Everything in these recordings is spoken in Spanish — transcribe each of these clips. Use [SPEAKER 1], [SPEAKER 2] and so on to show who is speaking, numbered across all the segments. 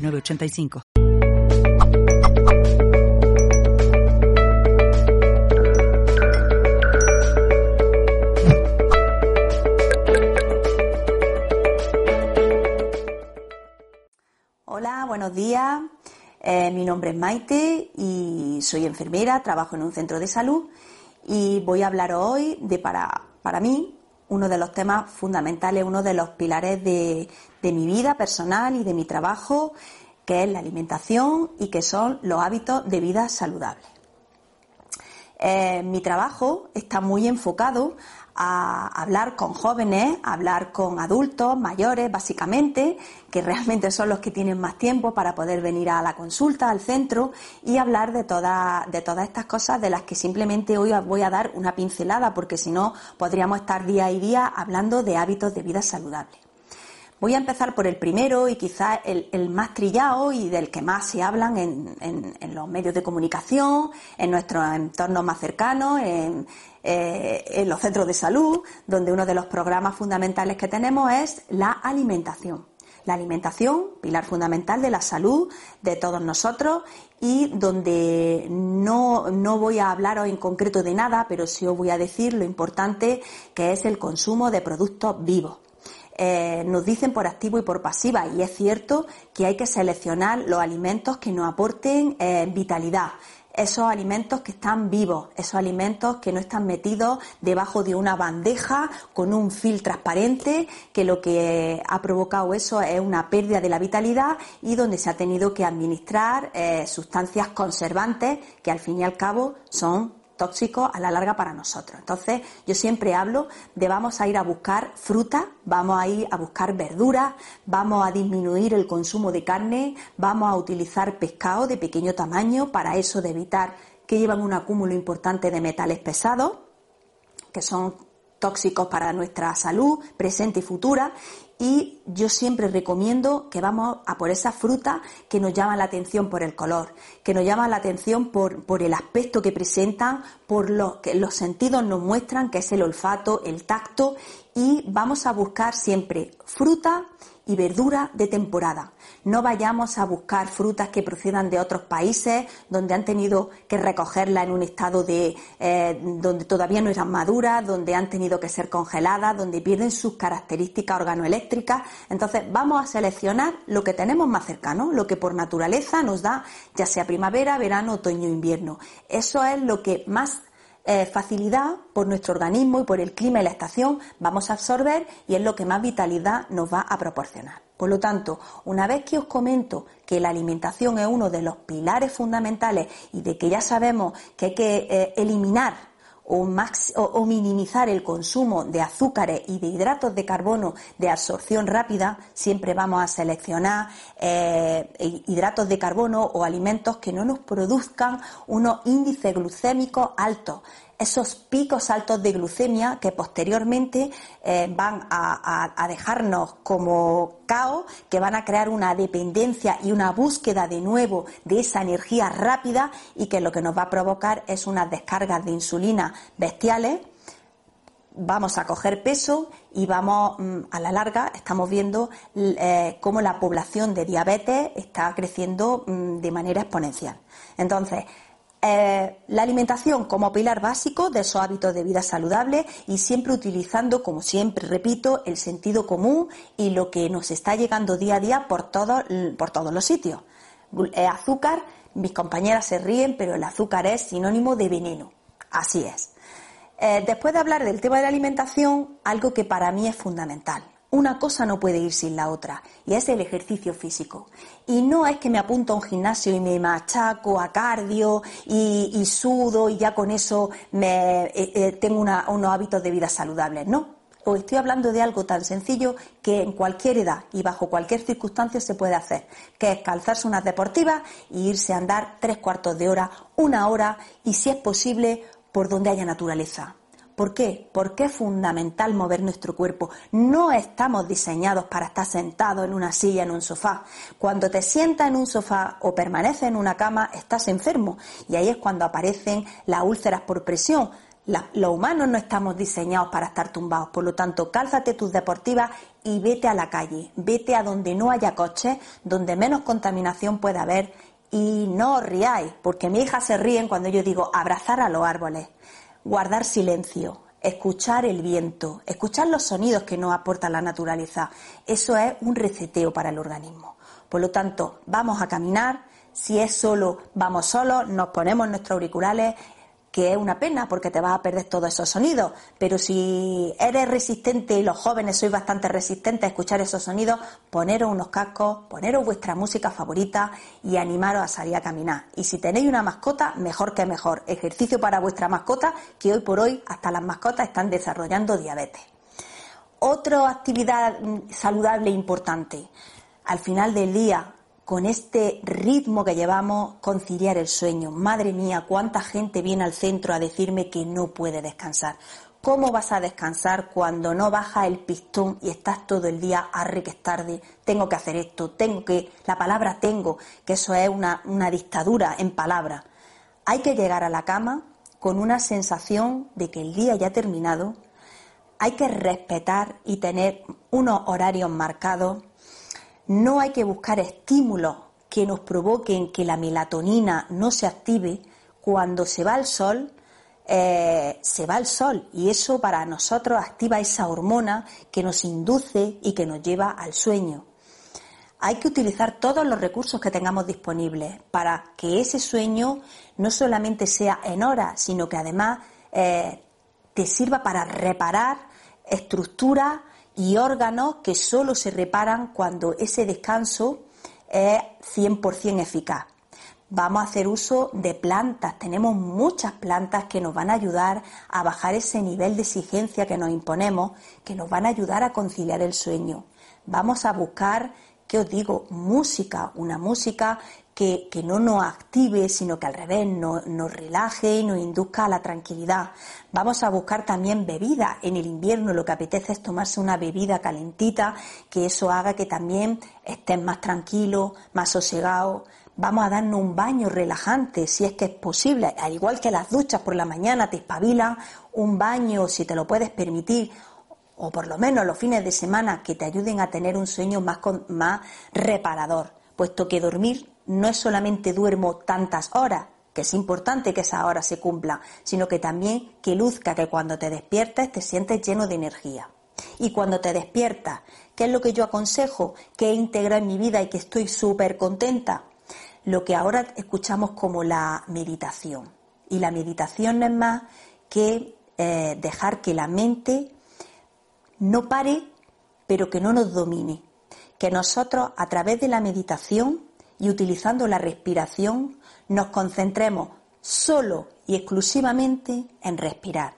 [SPEAKER 1] 985.
[SPEAKER 2] Hola, buenos días. Eh, mi nombre es Maite y soy enfermera, trabajo en un centro de salud y voy a hablar hoy de para, para mí uno de los temas fundamentales, uno de los pilares de, mi vida personal y de mi trabajo, que es la alimentación y que son los hábitos de vida saludables. Eh, mi trabajo está muy enfocado a hablar con jóvenes, a hablar con adultos, mayores, básicamente, que realmente son los que tienen más tiempo para poder venir a la consulta, al centro, y hablar de, de todas estas cosas de las que simplemente hoy os voy a dar una pincelada, porque si no, podríamos estar día y día hablando de hábitos de vida saludable. Voy a empezar por el primero y quizás el, más trillado y del que más se hablan en, los medios de comunicación, en nuestros entornos más cercanos, en, eh, en los centros de salud, donde uno de los programas fundamentales que tenemos es la alimentación. La alimentación, pilar fundamental de la salud de todos nosotros y donde no, no, voy a hablaros en concreto de nada, pero sí os voy a decir lo importante que es el consumo de productos vivos. Eh, nos dicen por activo y por pasiva, y es cierto que hay que seleccionar los alimentos que nos aporten eh, vitalidad esos alimentos que están vivos, esos alimentos que no están metidos debajo de una bandeja con un film transparente, que lo que ha provocado eso es una pérdida de la vitalidad y donde se ha tenido que administrar eh, sustancias conservantes que al fin y al cabo son tóxicos a la larga para nosotros. Entonces, yo siempre hablo de vamos a ir a buscar fruta, vamos a ir a buscar verduras, vamos a disminuir el consumo de carne, vamos a utilizar pescado de pequeño tamaño para eso de evitar que llevan un acúmulo importante de metales pesados, que son tóxicos para nuestra salud presente y futura y yo siempre recomiendo que vamos a por esa fruta que nos llama la atención por el color, que nos llama la atención por, por el aspecto que presentan, por lo que los sentidos nos muestran, que es el olfato, el tacto, y vamos a buscar siempre fruta y verdura de temporada. No vayamos a buscar frutas que procedan de otros países donde han tenido que recogerla en un estado de eh, donde todavía no eran maduras, donde han tenido que ser congeladas, donde pierden sus características organoeléctricas. Entonces vamos a seleccionar lo que tenemos más cercano, lo que por naturaleza nos da ya sea primavera, verano, otoño, invierno. Eso es lo que más eh, facilidad por nuestro organismo y por el clima y la estación vamos a absorber y es lo que más vitalidad nos va a proporcionar. Por lo tanto, una vez que os comento que la alimentación es uno de los pilares fundamentales y de que ya sabemos que hay que eh, eliminar o, minimizar el consumo de azúcares y de hidratos de carbono de absorción rápida, siempre vamos a seleccionar eh, hidratos de carbono o alimentos que no nos produzcan unos índices glucémicos altos esos picos altos de glucemia que posteriormente eh, van a, dejarnos como caos, que van a crear una dependencia y una búsqueda de nuevo de esa energía rápida y que lo que nos va a provocar es unas descargas de insulina bestiales. Vamos a coger peso y vamos mm, a la larga, estamos viendo eh, cómo la población de diabetes está creciendo mm, de manera exponencial. Entonces, eh, la alimentación como pilar básico de esos hábitos de vida saludable y siempre utilizando, como siempre repito, el sentido común y lo que nos está llegando día a día por, por todos los sitios. Eh, azúcar, mis compañeras se ríen, pero el azúcar es sinónimo de veneno. Así es. Eh, después de hablar del tema de la alimentación, algo que para mí es fundamental una cosa no puede ir sin la otra, y es el ejercicio físico. Y no es que me apunto a un gimnasio y me machaco a cardio y, sudo y ya con eso me, eh, eh, tengo unos hábitos de vida saludables, no. Os estoy hablando de algo tan sencillo que en cualquier edad y bajo cualquier circunstancia se puede hacer, que es calzarse unas deportivas e irse a andar tres cuartos de hora, una hora y si es posible por donde haya naturaleza. ¿Por qué? Porque es fundamental mover nuestro cuerpo. No estamos diseñados para estar sentados en una silla, en un sofá. Cuando te sientas en un sofá o permaneces en una cama, estás enfermo. Y ahí es cuando aparecen las úlceras por presión. los humanos no estamos diseñados para estar tumbados. Por lo tanto, cálzate tus deportivas y vete a la calle. Vete a donde no haya coches, donde menos contaminación pueda haber. Y no os riáis, porque mi hija se ríen cuando yo digo abrazar a los árboles guardar silencio, escuchar el viento, escuchar los sonidos que nos aporta la naturaleza. Eso es un receteo para el organismo. Por lo tanto, vamos a caminar. Si es solo, vamos solos, nos ponemos nuestros auriculares, que es una pena porque te vas a perder todos esos sonidos, pero si eres resistente y los jóvenes sois bastante resistentes a escuchar esos sonidos, poneros unos cascos, poneros vuestra música favorita y animaros a salir a caminar. Y si tenéis una mascota, mejor que mejor. Ejercicio para vuestra mascota, que hoy por hoy hasta las mascotas están desarrollando diabetes. Otra actividad mm, saludable e importante. Al final del día, con este ritmo que llevamos, conciliar el sueño. Madre mía, cuánta gente viene al centro a decirme que no puede descansar. ¿Cómo vas a descansar cuando no baja el pistón y estás todo el día arre que es tarde? Tengo que hacer esto, tengo que, la palabra tengo, que eso es una, una dictadura en palabras. Hay que llegar a la cama con una sensación de que el día ya ha terminado. Hay que respetar y tener unos horarios marcados no hay que buscar estímulos que nos provoquen que la melatonina no se active. Cuando se va el sol, eh, se va el sol y eso para nosotros activa esa hormona que nos induce y que nos lleva al sueño. Hay que utilizar todos los recursos que tengamos disponibles para que ese sueño no solamente sea en horas, sino que además eh, te sirva para reparar estructuras y órganos que solo se reparan cuando ese descanso es 100% eficaz. Vamos a hacer uso de plantas. Tenemos muchas plantas que nos van a ayudar a bajar ese nivel de exigencia que nos imponemos, que nos van a ayudar a conciliar el sueño. Vamos a buscar, ¿qué os digo? Música, una música que, no nos active, sino que al revés nos, relaje y nos induzca a la tranquilidad. Vamos a buscar también bebida. En el invierno lo que apetece es tomarse una bebida calentita, que eso haga que también estés más tranquilo, más sosegado. Vamos a darnos un baño relajante, si es que es posible. Al igual que las duchas por la mañana te espabilan, un baño, si te lo puedes permitir, o por lo menos los fines de semana, que te ayuden a tener un sueño más, más reparador, puesto que dormir no es solamente duermo tantas horas, que es importante que esa hora se cumpla, sino que también que luzca que cuando te despiertes te sientes lleno de energía. Y cuando te despiertas, ¿qué es lo que yo aconsejo? Que he integrado en mi vida y que estoy súper contenta? Lo que ahora escuchamos como la meditación. Y la meditación no es más que eh, dejar que la mente no pare, pero que no nos domine. Que nosotros, a través de la meditación, y utilizando la respiración nos concentremos solo y exclusivamente en respirar.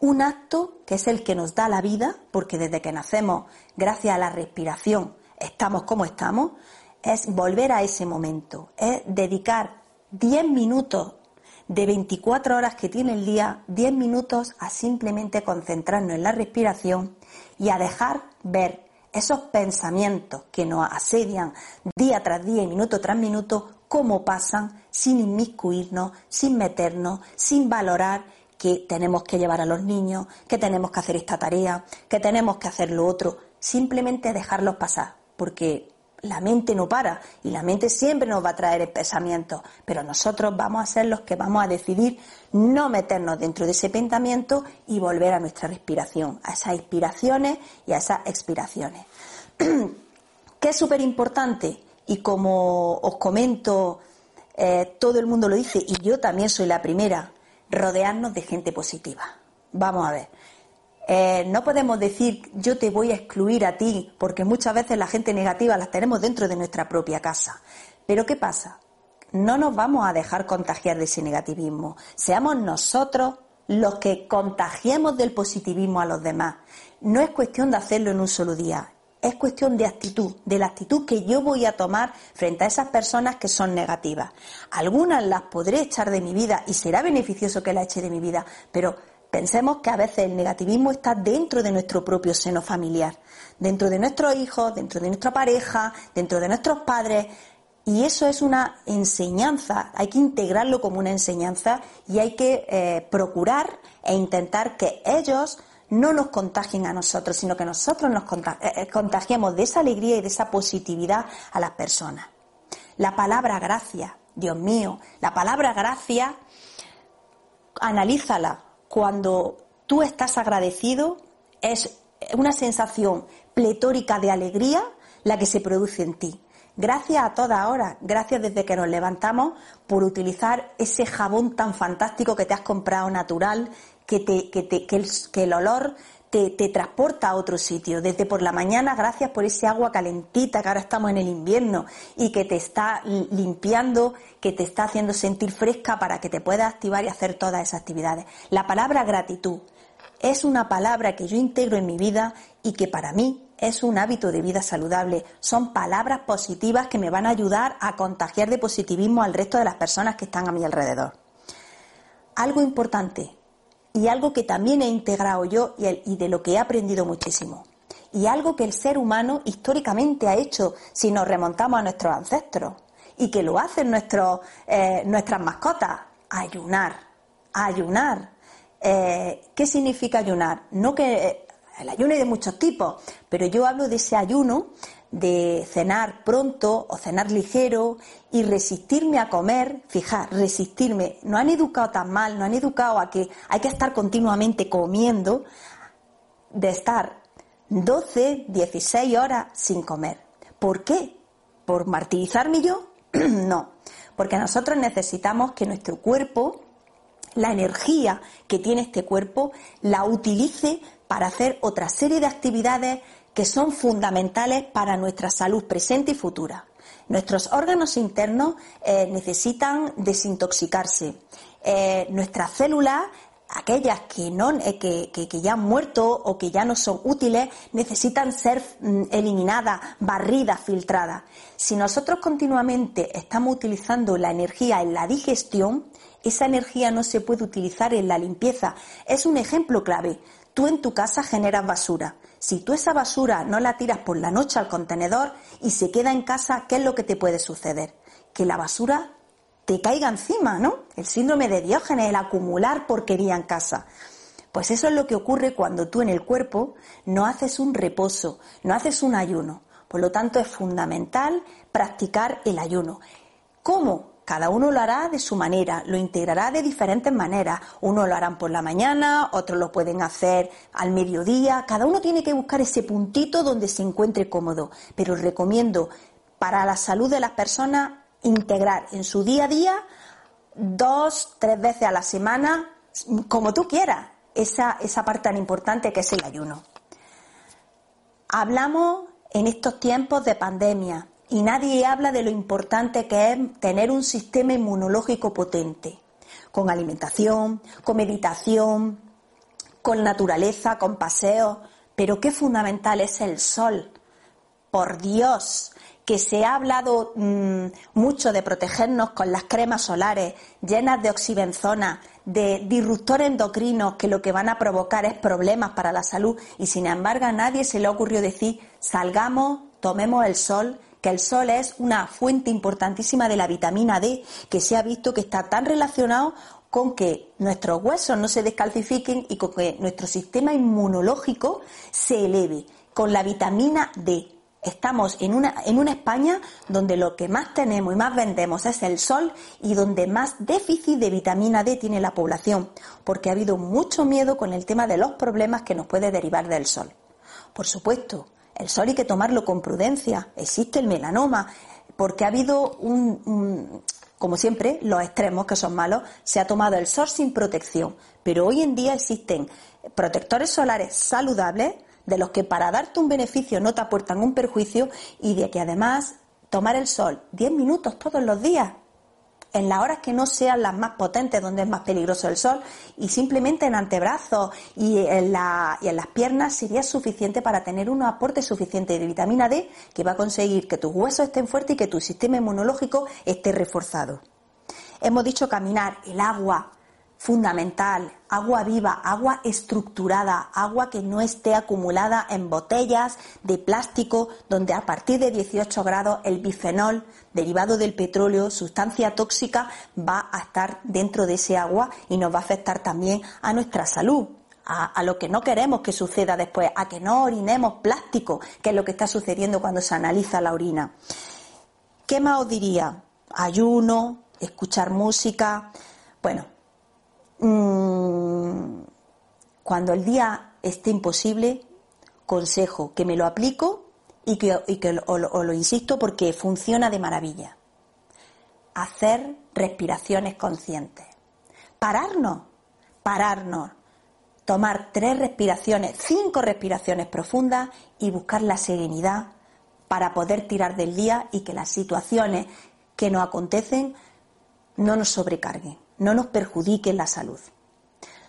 [SPEAKER 2] Un acto que es el que nos da la vida, porque desde que nacemos, gracias a la respiración, estamos como estamos, es volver a ese momento, es dedicar 10 minutos de 24 horas que tiene el día, 10 minutos a simplemente concentrarnos en la respiración y a dejar ver esos pensamientos que nos asedian día tras día y minuto tras minuto, cómo pasan sin inmiscuirnos, sin meternos, sin valorar que tenemos que llevar a los niños, que tenemos que hacer esta tarea, que tenemos que hacer lo otro, simplemente dejarlos pasar, porque la mente no para y la mente siempre nos va a traer pensamientos, pero nosotros vamos a ser los que vamos a decidir no meternos dentro de ese pensamiento y volver a nuestra respiración, a esas inspiraciones y a esas expiraciones. que es súper importante y como os comento, eh, todo el mundo lo dice y yo también soy la primera, rodearnos de gente positiva. Vamos a ver. Eh, no podemos decir yo te voy a excluir a ti, porque muchas veces la gente negativa las tenemos dentro de nuestra propia casa. Pero ¿qué pasa? No nos vamos a dejar contagiar de ese negativismo. Seamos nosotros los que contagiemos del positivismo a los demás. no es cuestión de hacerlo en un solo día, es cuestión de actitud, de la actitud que yo voy a tomar frente a esas personas que son negativas. Algunas las podré echar de mi vida y será beneficioso que las eche de mi vida, pero pensemos que a veces el negativismo está dentro de nuestro propio seno familiar, dentro de nuestros hijos, dentro de nuestra pareja, dentro de nuestros padres. Y eso es una enseñanza, hay que integrarlo como una enseñanza y hay que eh, procurar e intentar que ellos no nos contagien a nosotros, sino que nosotros nos eh, eh, contagiemos de esa alegría y de esa positividad a las personas. La palabra gracia, Dios mío, la palabra gracia, analízala. Cuando tú estás agradecido, es una sensación pletórica de alegría la que se produce en ti. Gracias a todas horas, gracias desde que nos levantamos por utilizar ese jabón tan fantástico que te has comprado natural, que, te, que, te, que el, olor te, te, transporta a otro sitio. Desde por la mañana, gracias por ese agua calentita que ahora estamos en el invierno y que te está limpiando, que te está haciendo sentir fresca para que te puedas activar y hacer todas esas actividades. La palabra gratitud es una palabra que yo integro en mi vida y que para mí es un hábito de vida saludable. Son palabras positivas que me van a ayudar a contagiar de positivismo al resto de las personas que están a mi alrededor. Algo importante, y algo que también he integrado yo y, de lo que he aprendido muchísimo. Y algo que el ser humano históricamente ha hecho si nos remontamos a nuestros ancestros y que lo hacen nuestros, eh, nuestras mascotas, ayunar, ayunar. Eh, ¿Qué significa ayunar? No que eh, el ayuno hay de muchos tipos, pero yo hablo de ese ayuno de cenar pronto o cenar ligero y resistirme a comer, fijar, resistirme. No han educado tan mal, no han educado a que hay que estar continuamente comiendo, de estar 12, 16 horas sin comer. ¿Por qué? ¿Por martirizarme yo? no, porque nosotros necesitamos que nuestro cuerpo, la energía que tiene este cuerpo, la utilice para hacer otra serie de actividades que son fundamentales para nuestra salud presente y futura. Nuestros órganos internos eh, necesitan desintoxicarse. Eh, nuestras células, aquellas eh, que, ya han muerto o que ya no son útiles, necesitan ser mm, eliminadas, barridas, filtradas. Si nosotros continuamente estamos utilizando la energía en la digestión, esa energía no se puede utilizar en la limpieza. Es un ejemplo clave. Tú en tu casa generas basura. Si tú esa basura no la tiras por la noche al contenedor y se queda en casa, ¿qué es lo que te puede suceder? Que la basura te caiga encima, ¿no? El síndrome de Diógenes, el acumular porquería en casa. Pues eso es lo que ocurre cuando tú en el cuerpo no haces un reposo, no haces un ayuno. Por lo tanto, es fundamental practicar el ayuno. ¿Cómo? Cada uno lo hará de su manera, lo integrará de diferentes maneras. Uno lo harán por la mañana, otros lo pueden hacer al mediodía. Cada uno tiene que buscar ese puntito donde se encuentre cómodo. Pero recomiendo para la salud de las personas integrar en su día a día dos, tres veces a la semana, como tú quieras, esa, esa parte tan importante que es el ayuno. Hablamos en estos tiempos de pandemia, y nadie habla de lo importante que es tener un sistema inmunológico potente, con alimentación, con meditación, con naturaleza, con paseos, pero qué fundamental es el sol. Por Dios, que se ha hablado mmm, mucho de protegernos con las cremas solares llenas de oxibenzona, de disruptores endocrinos que lo que van a provocar es problemas para la salud y sin embargo a nadie se le ocurrió decir salgamos, tomemos el sol que el sol es una fuente importantísima de la vitamina D, que se ha visto que está tan relacionado con que nuestros huesos no se descalcifiquen y con que nuestro sistema inmunológico se eleve con la vitamina D. Estamos en una, en una España donde lo que más tenemos y más vendemos es el sol y donde más déficit de vitamina D tiene la población, porque ha habido mucho miedo con el tema de los problemas que nos puede derivar del sol. Por supuesto, el sol hay que tomarlo con prudencia. Existe el melanoma, porque ha habido un, como siempre, los extremos que son malos, se ha tomado el sol sin protección. Pero hoy en día existen protectores solares saludables, de los que para darte un beneficio no te aportan un perjuicio y de que además tomar el sol 10 minutos todos los días en las horas que no sean las más potentes, donde es más peligroso el sol, y simplemente en antebrazos y en, y en las piernas sería suficiente para tener un aporte suficiente de vitamina D que va a conseguir que tus huesos estén fuertes y que tu sistema inmunológico esté reforzado. Hemos dicho caminar, el agua, fundamental, agua viva, agua estructurada, agua que no esté acumulada en botellas de plástico donde a partir de 18 grados el bifenol derivado del petróleo, sustancia tóxica, va a estar dentro de ese agua y nos va a afectar también a nuestra salud. A, lo que no queremos que suceda después, a que no orinemos plástico, que es lo que está sucediendo cuando se analiza la orina. ¿Qué más os diría? Ayuno, escuchar música. Bueno, Mm, cuando el día esté imposible, consejo que me lo aplico y que, os lo insisto porque funciona de maravilla. Hacer respiraciones conscientes. Pararnos, pararnos. Tomar tres respiraciones, cinco respiraciones profundas y buscar la serenidad para poder tirar del día y que las situaciones que nos acontecen no nos sobrecarguen no nos perjudique la salud.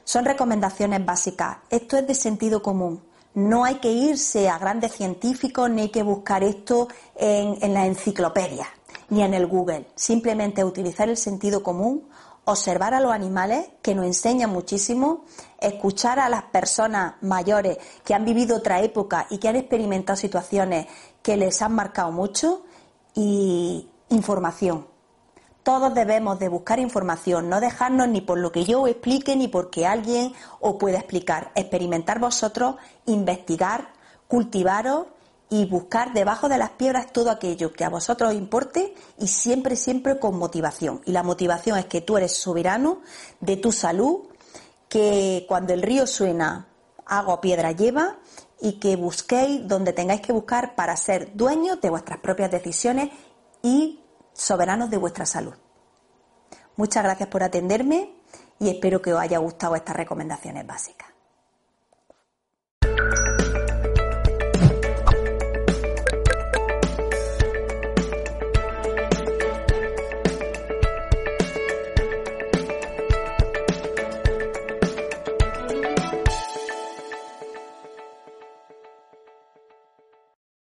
[SPEAKER 2] Son recomendaciones básicas. Esto es de sentido común. No hay que irse a grandes científicos ni hay que buscar esto en, en la enciclopedia ni en el Google. Simplemente utilizar el sentido común, observar a los animales que nos enseñan muchísimo, escuchar a las personas mayores que han vivido otra época y que han experimentado situaciones que les han marcado mucho y información todos debemos de buscar información, no dejarnos ni por lo que yo explique ni porque alguien os pueda explicar. Experimentar vosotros, investigar, cultivaros y buscar debajo de las piedras todo aquello que a vosotros os importe y siempre, siempre con motivación. Y la motivación es que tú eres soberano de tu salud, que cuando el río suena, agua piedra lleva y que busquéis donde tengáis que buscar para ser dueños de vuestras propias decisiones y soberanos de vuestra salud. Muchas gracias por atenderme y espero que os haya gustado estas recomendaciones básicas.